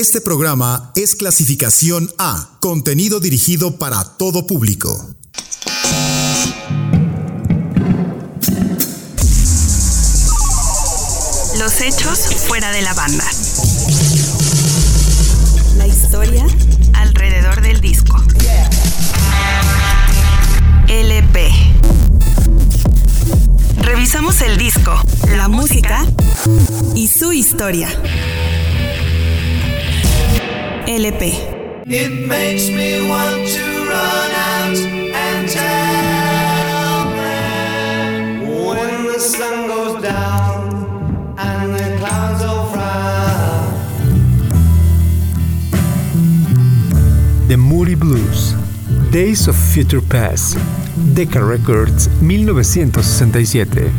Este programa es clasificación A, contenido dirigido para todo público. Los hechos fuera de la banda. La historia alrededor del disco. LP. Revisamos el disco, la música y su historia. LP. It makes me want to run out and tell them when the sun goes down and the clouds all frown. The Moody Blues, Days of Future Past, Decca Records, 1967.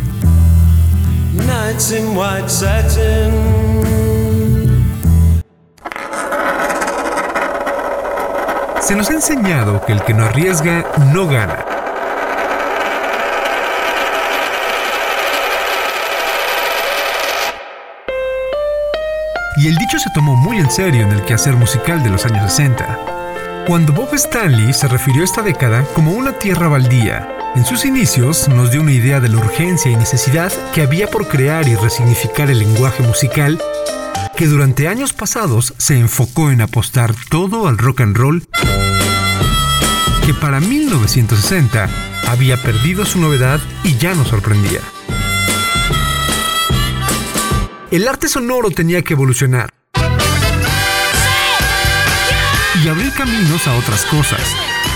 Nights in white satin. Se nos ha enseñado que el que no arriesga no gana. Y el dicho se tomó muy en serio en el quehacer musical de los años 60. Cuando Bob Stanley se refirió a esta década como una tierra baldía, en sus inicios nos dio una idea de la urgencia y necesidad que había por crear y resignificar el lenguaje musical que durante años pasados se enfocó en apostar todo al rock and roll que para 1960 había perdido su novedad y ya nos sorprendía. El arte sonoro tenía que evolucionar y abrir caminos a otras cosas,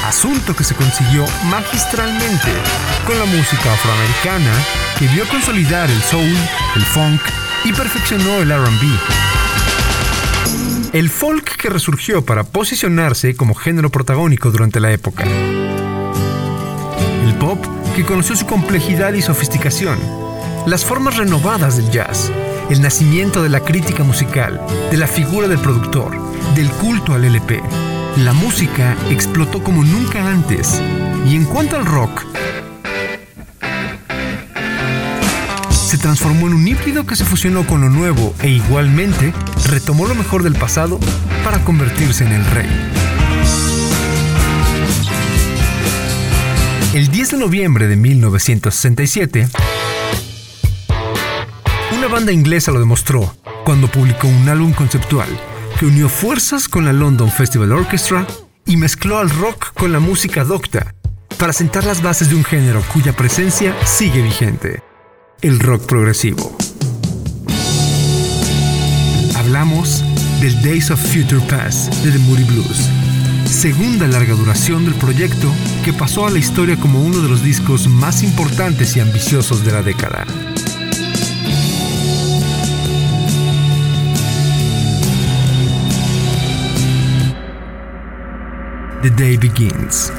asunto que se consiguió magistralmente con la música afroamericana que vio consolidar el soul, el funk y perfeccionó el RB. El folk que resurgió para posicionarse como género protagónico durante la época. El pop que conoció su complejidad y sofisticación. Las formas renovadas del jazz. El nacimiento de la crítica musical, de la figura del productor, del culto al LP. La música explotó como nunca antes. Y en cuanto al rock, transformó en un híbrido que se fusionó con lo nuevo e igualmente retomó lo mejor del pasado para convertirse en el rey. El 10 de noviembre de 1967, una banda inglesa lo demostró cuando publicó un álbum conceptual que unió fuerzas con la London Festival Orchestra y mezcló al rock con la música docta para sentar las bases de un género cuya presencia sigue vigente, el rock progresivo. Hablamos del Days of Future Past de The Moody Blues, segunda larga duración del proyecto que pasó a la historia como uno de los discos más importantes y ambiciosos de la década. The Day Begins.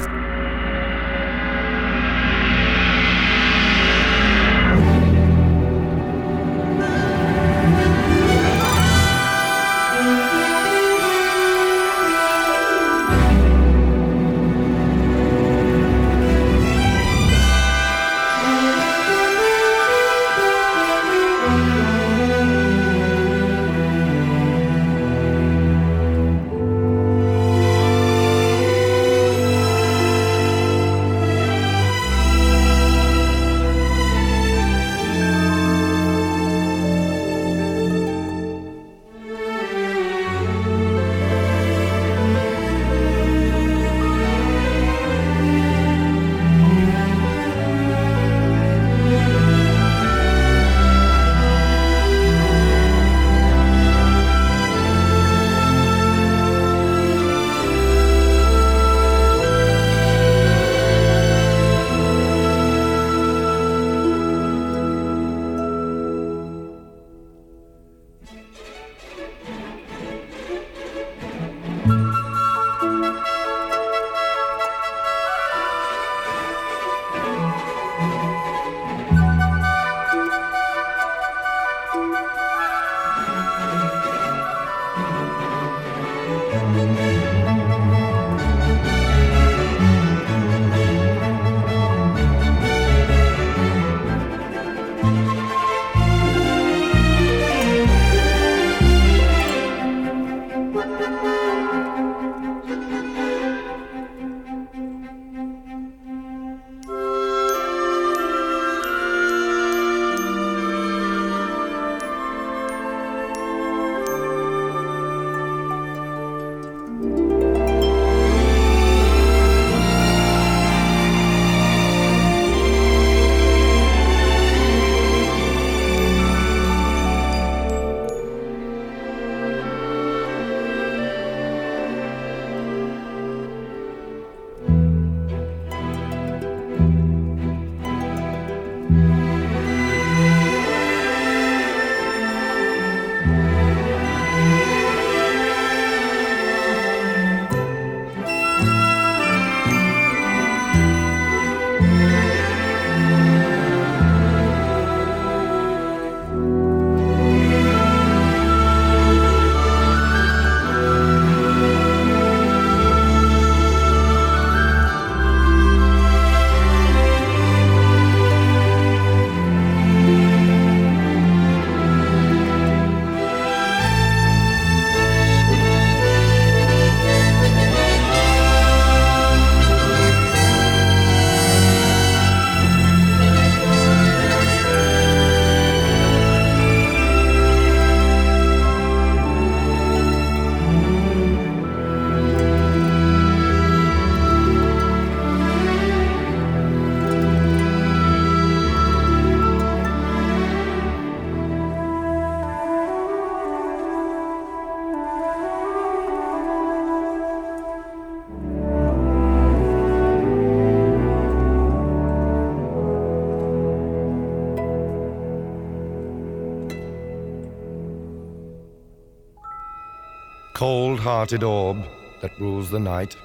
hearted orb that rules the night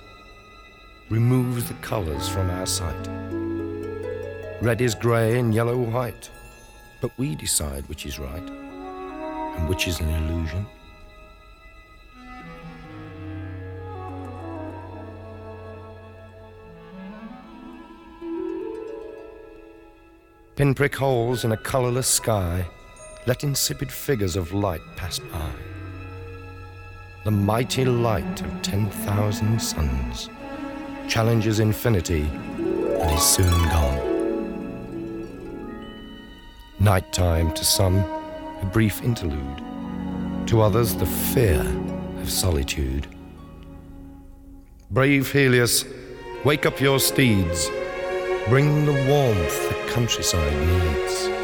removes the colors from our sight. Red is gray and yellow white, but we decide which is right and which is an illusion. Pinprick holes in a colorless sky let insipid figures of light pass by the mighty light of 10,000 suns, challenges infinity and is soon gone. Nighttime to some, a brief interlude, to others, the fear of solitude. Brave Helios, wake up your steeds, bring the warmth the countryside needs.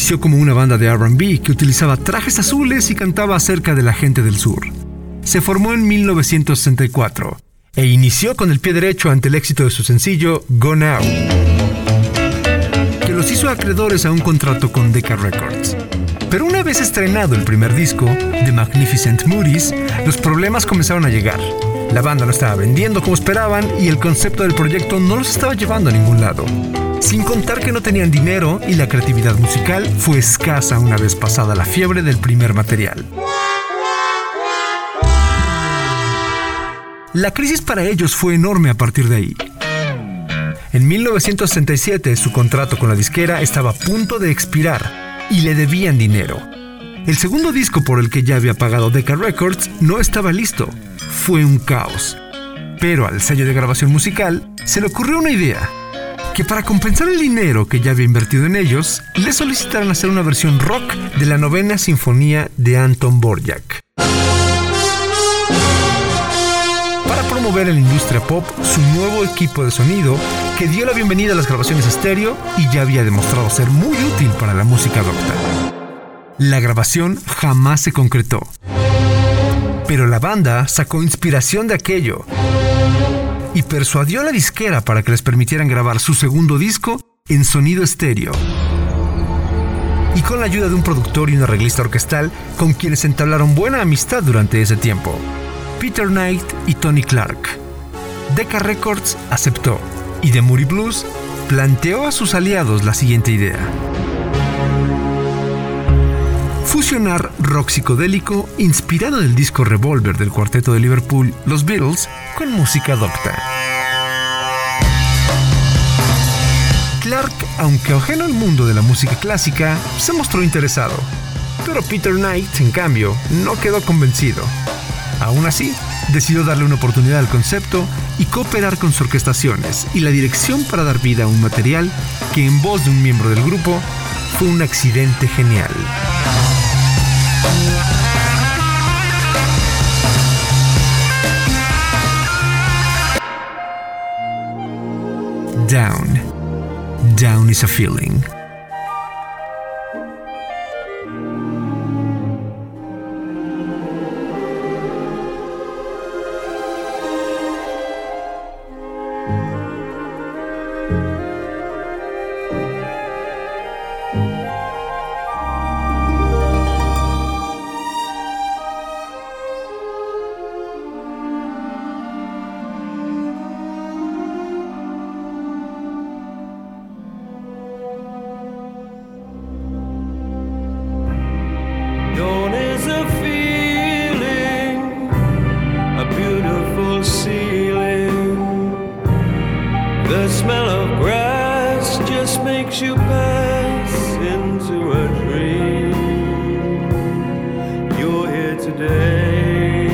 inició como una banda de RB que utilizaba trajes azules y cantaba acerca de la gente del sur. Se formó en 1964 e inició con el pie derecho ante el éxito de su sencillo Go Now, que los hizo acreedores a un contrato con Decca Records. Pero una vez estrenado el primer disco, The Magnificent Moody's, los problemas comenzaron a llegar. La banda no estaba vendiendo como esperaban y el concepto del proyecto no los estaba llevando a ningún lado. Sin contar que no tenían dinero y la creatividad musical fue escasa una vez pasada la fiebre del primer material. La crisis para ellos fue enorme a partir de ahí. En 1967 su contrato con la disquera estaba a punto de expirar y le debían dinero. El segundo disco por el que ya había pagado Decca Records no estaba listo fue un caos. Pero al sello de grabación musical se le ocurrió una idea, que para compensar el dinero que ya había invertido en ellos, le solicitaron hacer una versión rock de la novena sinfonía de Anton Borjak. Para promover en la industria pop su nuevo equipo de sonido, que dio la bienvenida a las grabaciones estéreo y ya había demostrado ser muy útil para la música docta. La grabación jamás se concretó. Pero la banda sacó inspiración de aquello y persuadió a la disquera para que les permitieran grabar su segundo disco en sonido estéreo. Y con la ayuda de un productor y un arreglista orquestal con quienes entablaron buena amistad durante ese tiempo, Peter Knight y Tony Clark. Decca Records aceptó y The Moody Blues planteó a sus aliados la siguiente idea. Fusionar rock psicodélico inspirado del disco Revolver del cuarteto de Liverpool, Los Beatles, con música docta. Clark, aunque ajeno al mundo de la música clásica, se mostró interesado. Pero Peter Knight, en cambio, no quedó convencido. Aún así, decidió darle una oportunidad al concepto y cooperar con sus orquestaciones y la dirección para dar vida a un material que en voz de un miembro del grupo fue un accidente genial. Down. Down is a feeling. beautiful ceiling. The smell of grass just makes you pass into a dream. You're here today,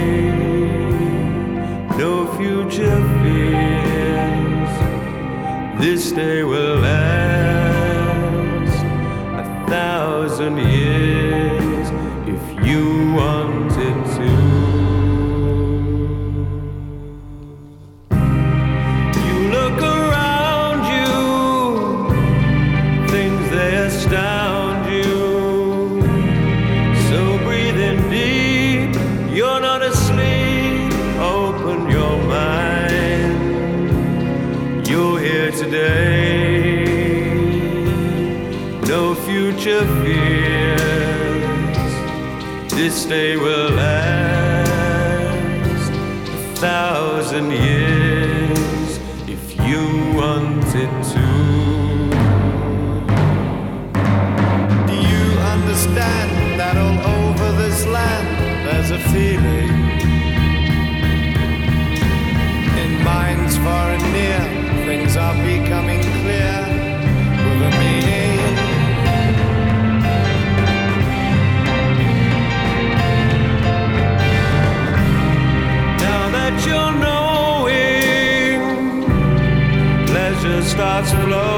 no future fears. This day will.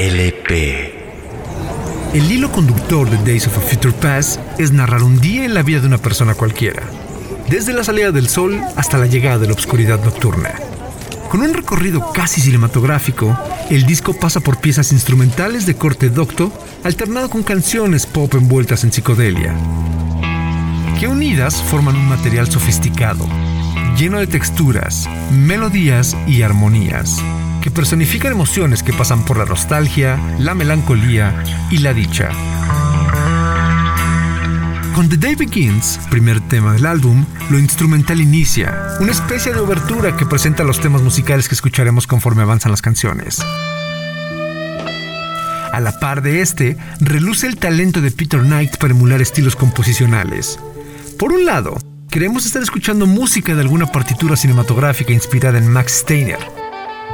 LP. El hilo conductor de Days of a Future Past es narrar un día en la vida de una persona cualquiera, desde la salida del sol hasta la llegada de la oscuridad nocturna. Con un recorrido casi cinematográfico, el disco pasa por piezas instrumentales de corte docto, alternado con canciones pop envueltas en psicodelia, que unidas forman un material sofisticado, lleno de texturas, melodías y armonías, que personifican emociones que pasan por la nostalgia, la melancolía y la dicha. Con The Day Begins, primer tema del álbum, lo instrumental inicia, una especie de obertura que presenta los temas musicales que escucharemos conforme avanzan las canciones. A la par de este, reluce el talento de Peter Knight para emular estilos composicionales. Por un lado, queremos estar escuchando música de alguna partitura cinematográfica inspirada en Max Steiner.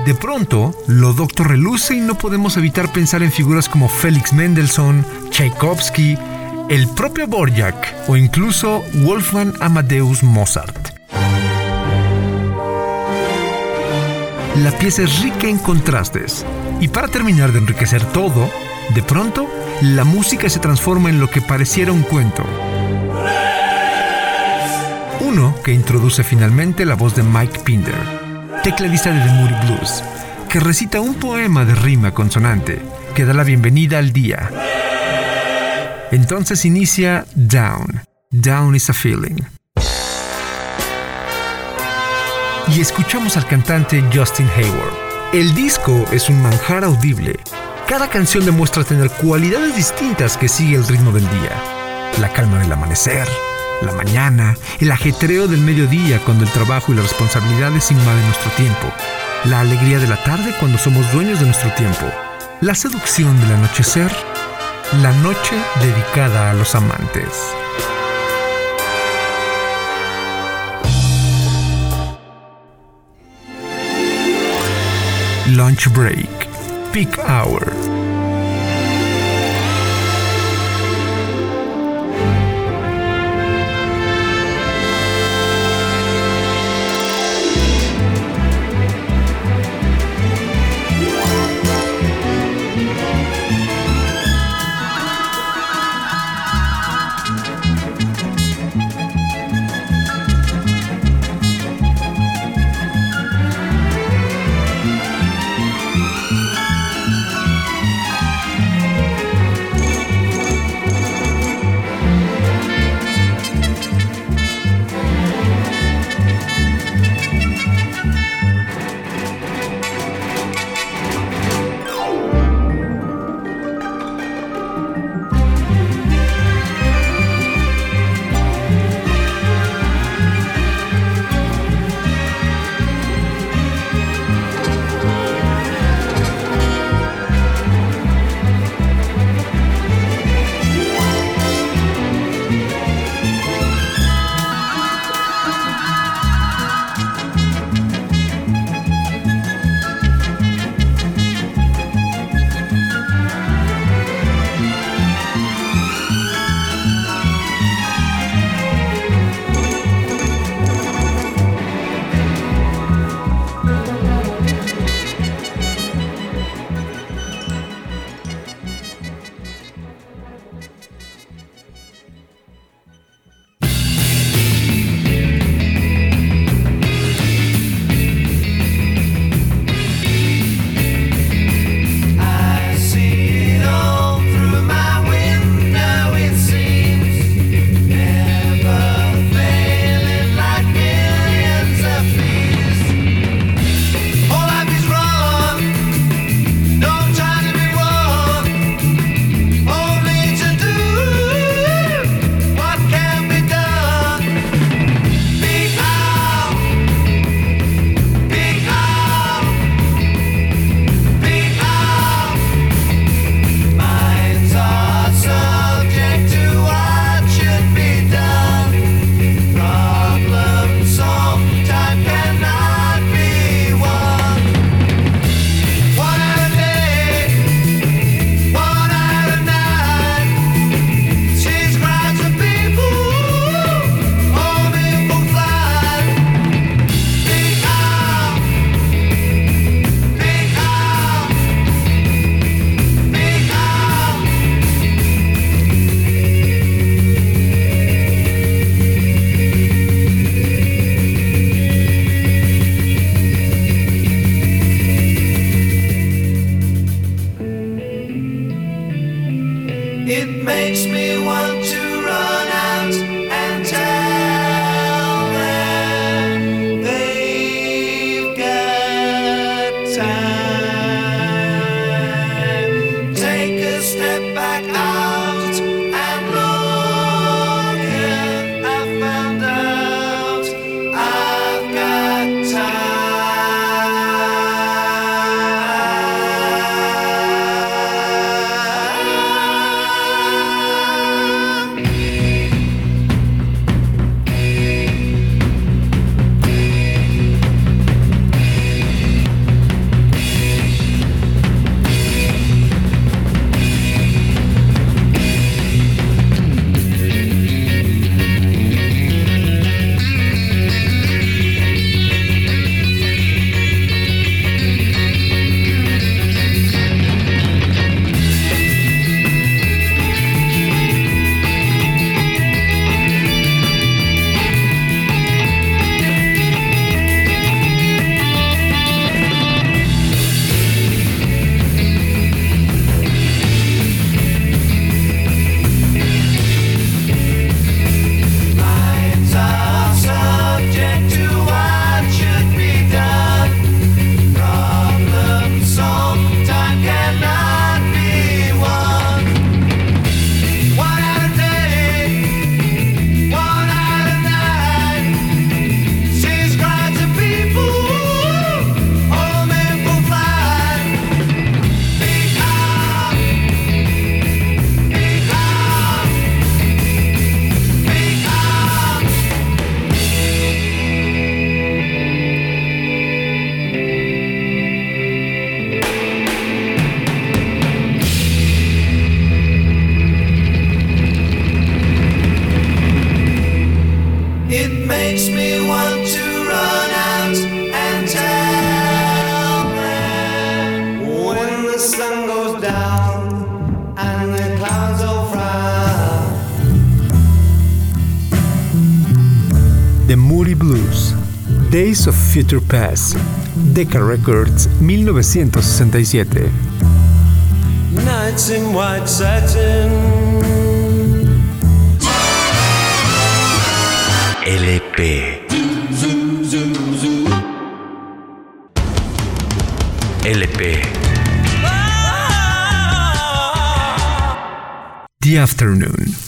De pronto, lo doctor reluce y no podemos evitar pensar en figuras como Felix Mendelssohn, Tchaikovsky, el propio Borjak o incluso Wolfgang Amadeus Mozart. La pieza es rica en contrastes y para terminar de enriquecer todo, de pronto, la música se transforma en lo que pareciera un cuento. Uno que introduce finalmente la voz de Mike Pinder, tecladista de The Moody Blues, que recita un poema de rima consonante que da la bienvenida al día. Entonces inicia Down. Down is a feeling. Y escuchamos al cantante Justin Hayward. El disco es un manjar audible. Cada canción demuestra tener cualidades distintas que sigue el ritmo del día. La calma del amanecer, la mañana, el ajetreo del mediodía cuando el trabajo y las responsabilidades invaden nuestro tiempo, la alegría de la tarde cuando somos dueños de nuestro tiempo, la seducción del anochecer la noche dedicada a los amantes. Lunch break, peak hour. Future Past, Decca Records, 1967. Nights in white satin. LP. LP. The Afternoon.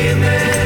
Amen.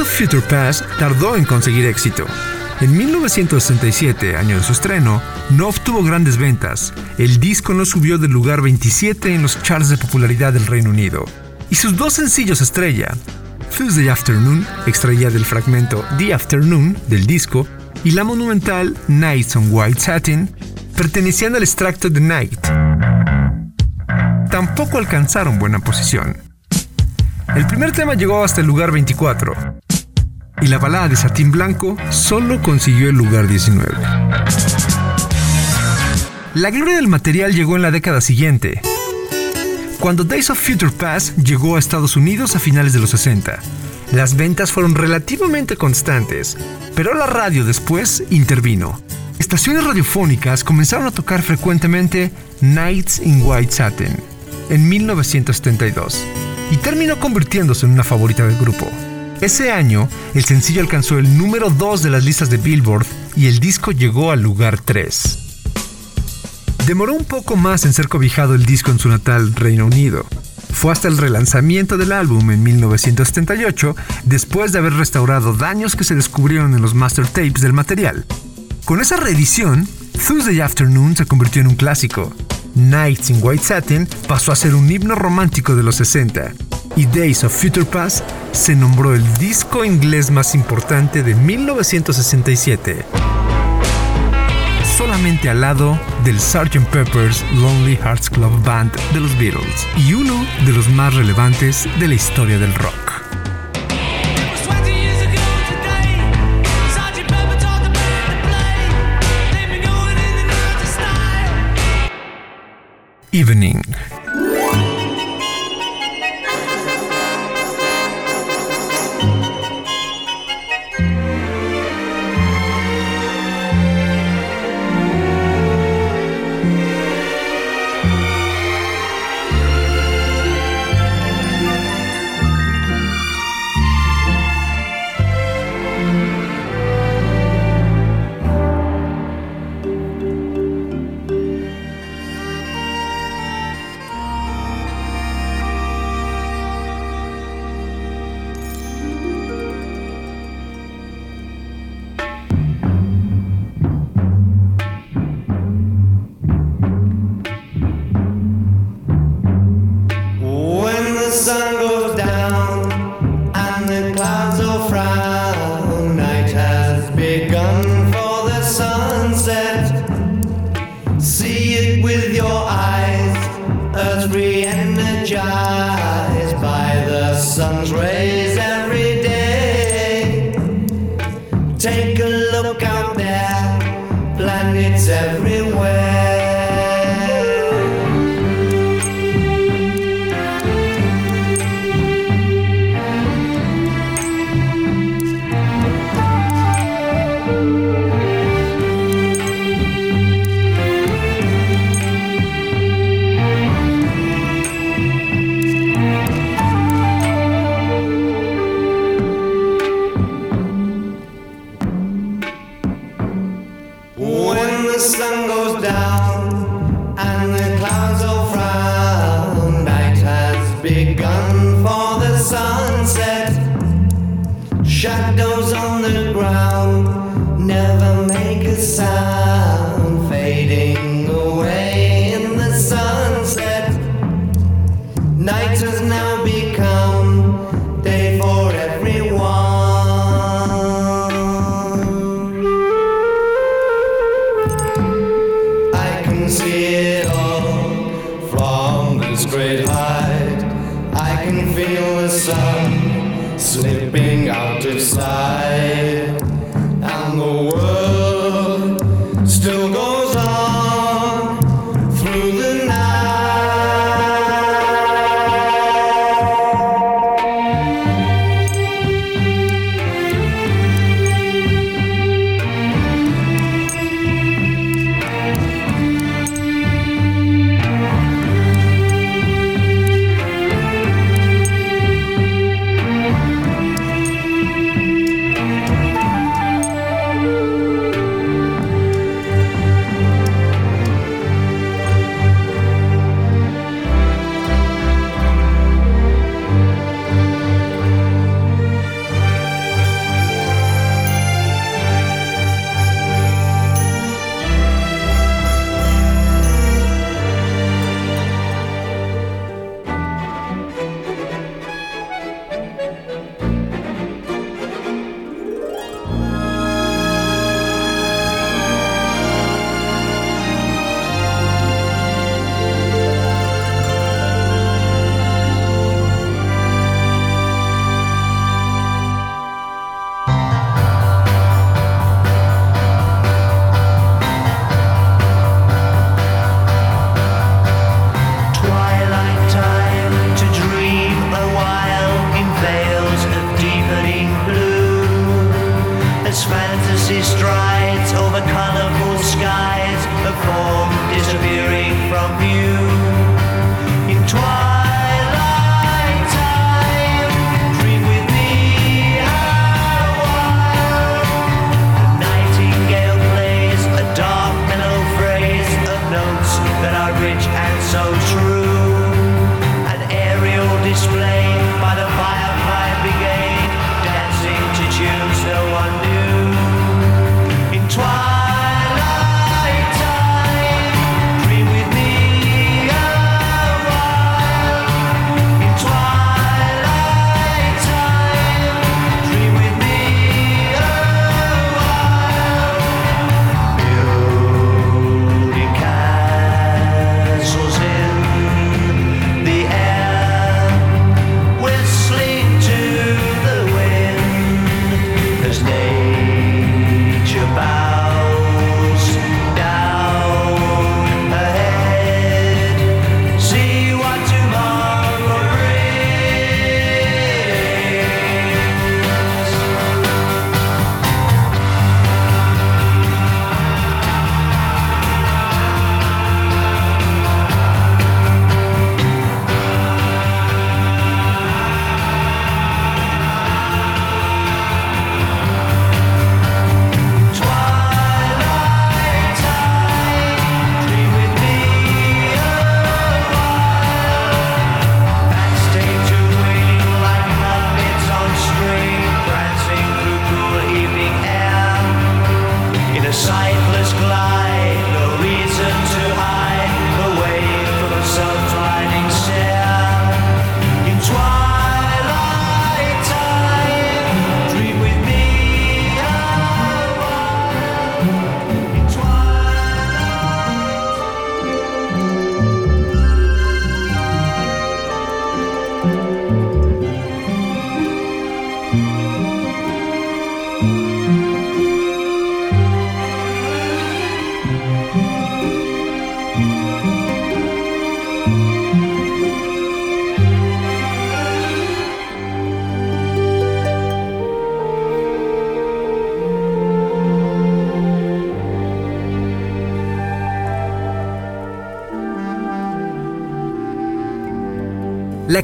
Of Future Past tardó en conseguir éxito. En 1967, año de su estreno, no obtuvo grandes ventas. El disco no subió del lugar 27 en los charts de popularidad del Reino Unido. Y sus dos sencillos estrella, Tuesday Afternoon, extraída del fragmento The Afternoon del disco, y la monumental Nights on White Satin, pertenecían al extracto The Night. Tampoco alcanzaron buena posición. El primer tema llegó hasta el lugar 24 y la balada de Satín Blanco solo consiguió el lugar 19. La gloria del material llegó en la década siguiente, cuando Days of Future Past llegó a Estados Unidos a finales de los 60. Las ventas fueron relativamente constantes, pero la radio después intervino. Estaciones radiofónicas comenzaron a tocar frecuentemente Nights in White Satin en 1972 y terminó convirtiéndose en una favorita del grupo. Ese año, el sencillo alcanzó el número 2 de las listas de Billboard y el disco llegó al lugar 3. Demoró un poco más en ser cobijado el disco en su natal Reino Unido. Fue hasta el relanzamiento del álbum en 1978, después de haber restaurado daños que se descubrieron en los master tapes del material. Con esa reedición, Tuesday Afternoon se convirtió en un clásico. Nights in White Satin pasó a ser un himno romántico de los 60 y Days of Future Past se nombró el disco inglés más importante de 1967 solamente al lado del Sgt. Pepper's Lonely Hearts Club Band de los Beatles y uno de los más relevantes de la historia del rock. Evening.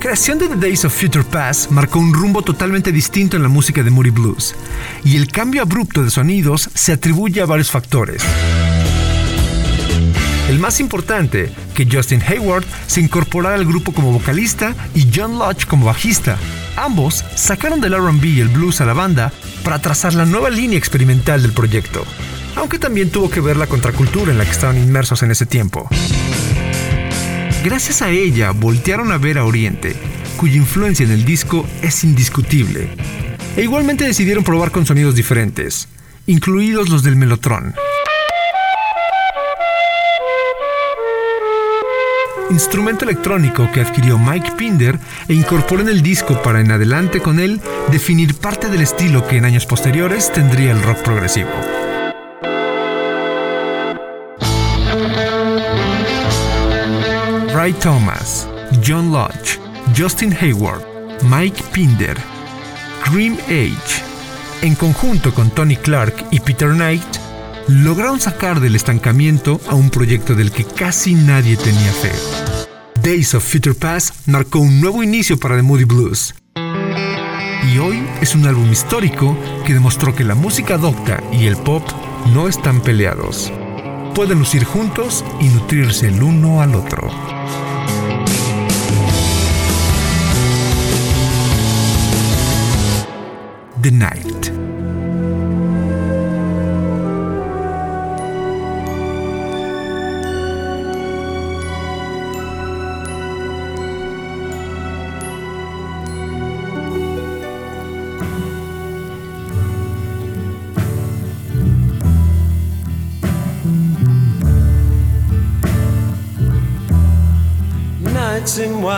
Creación de The Days of Future Past marcó un rumbo totalmente distinto en la música de Moody Blues, y el cambio abrupto de sonidos se atribuye a varios factores. El más importante, que Justin Hayward se incorporara al grupo como vocalista y John Lodge como bajista. Ambos sacaron del RB y el blues a la banda para trazar la nueva línea experimental del proyecto, aunque también tuvo que ver la contracultura en la que estaban inmersos en ese tiempo. Gracias a ella voltearon a ver a Oriente, cuya influencia en el disco es indiscutible. E igualmente decidieron probar con sonidos diferentes, incluidos los del Melotron. Instrumento electrónico que adquirió Mike Pinder e incorporó en el disco para en adelante con él definir parte del estilo que en años posteriores tendría el rock progresivo. Ray Thomas, John Lodge, Justin Hayward, Mike Pinder, Grim Age, en conjunto con Tony Clark y Peter Knight, lograron sacar del estancamiento a un proyecto del que casi nadie tenía fe. Days of Future Past marcó un nuevo inicio para The Moody Blues. Y hoy es un álbum histórico que demostró que la música docta y el pop no están peleados. Pueden lucir juntos y nutrirse el uno al otro. The Night.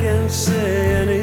can say anything.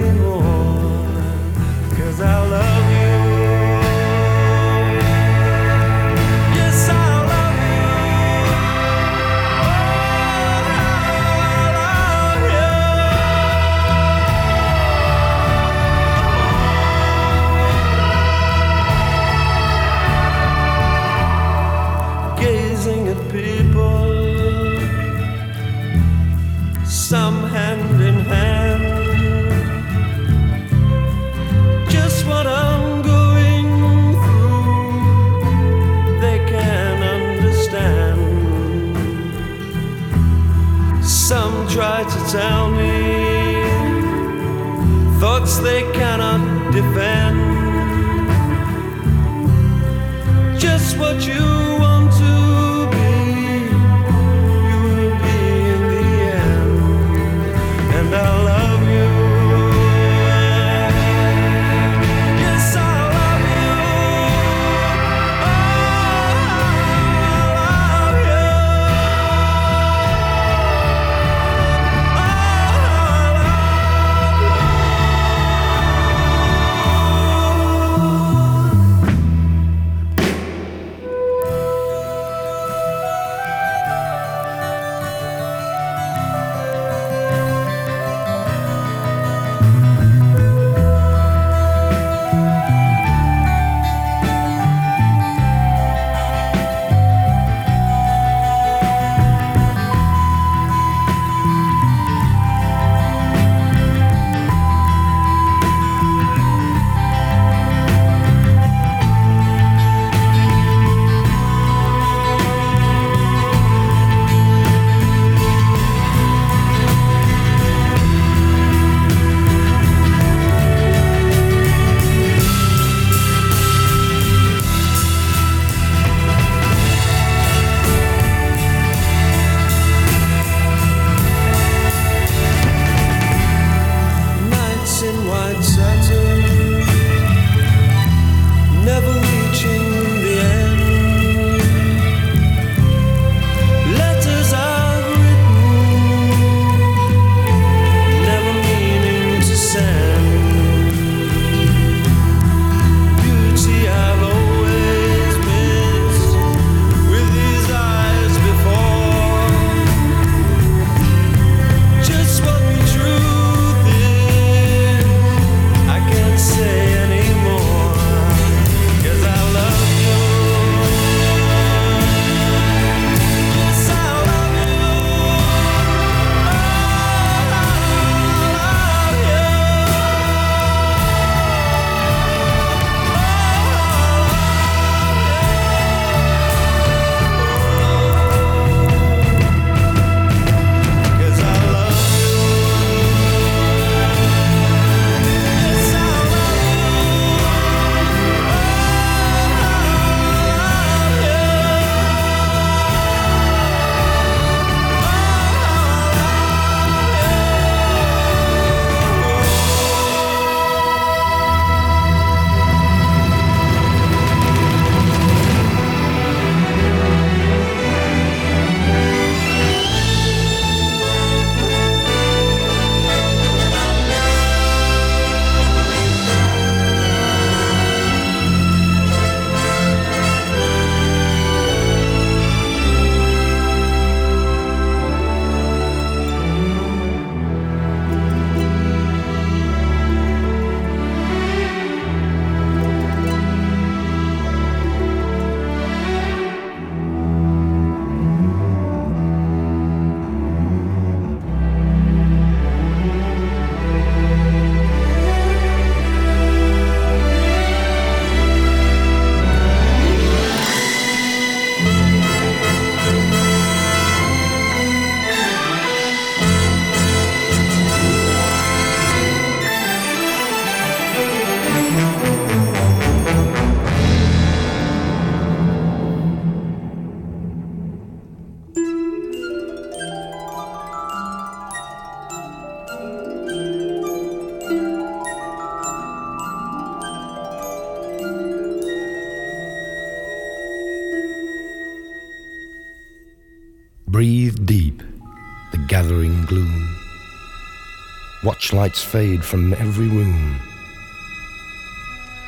Lights fade from every room.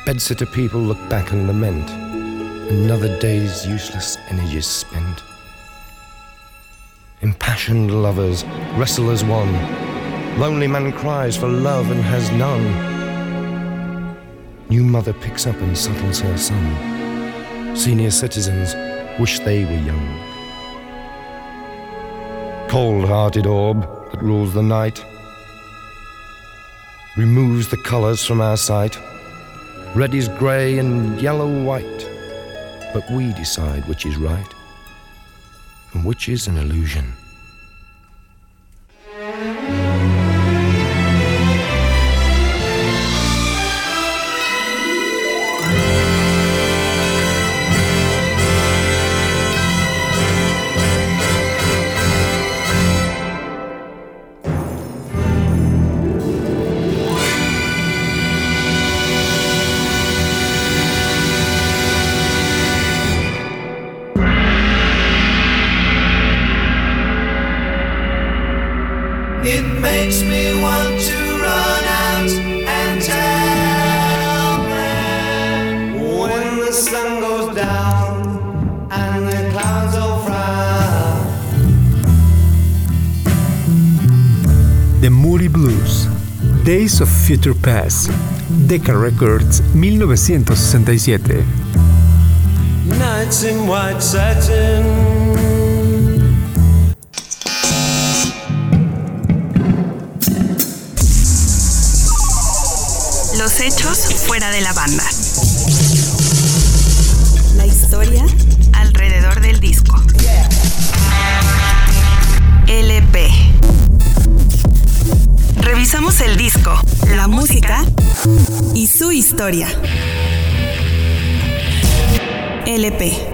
Bedsitter people look back and lament. Another day's useless energies spent. Impassioned lovers wrestle as one. Lonely man cries for love and has none. New mother picks up and settles her son. Senior citizens wish they were young. Cold hearted orb that rules the night removes the colours from our sight. Red is grey and yellow white, but we decide which is right and which is an illusion. Future Past, Decca Records, 1967. Nights in white satin. Los hechos fuera de la banda. La historia Alrededor del disco. LP. Revisamos el disco, la música y su historia. LP.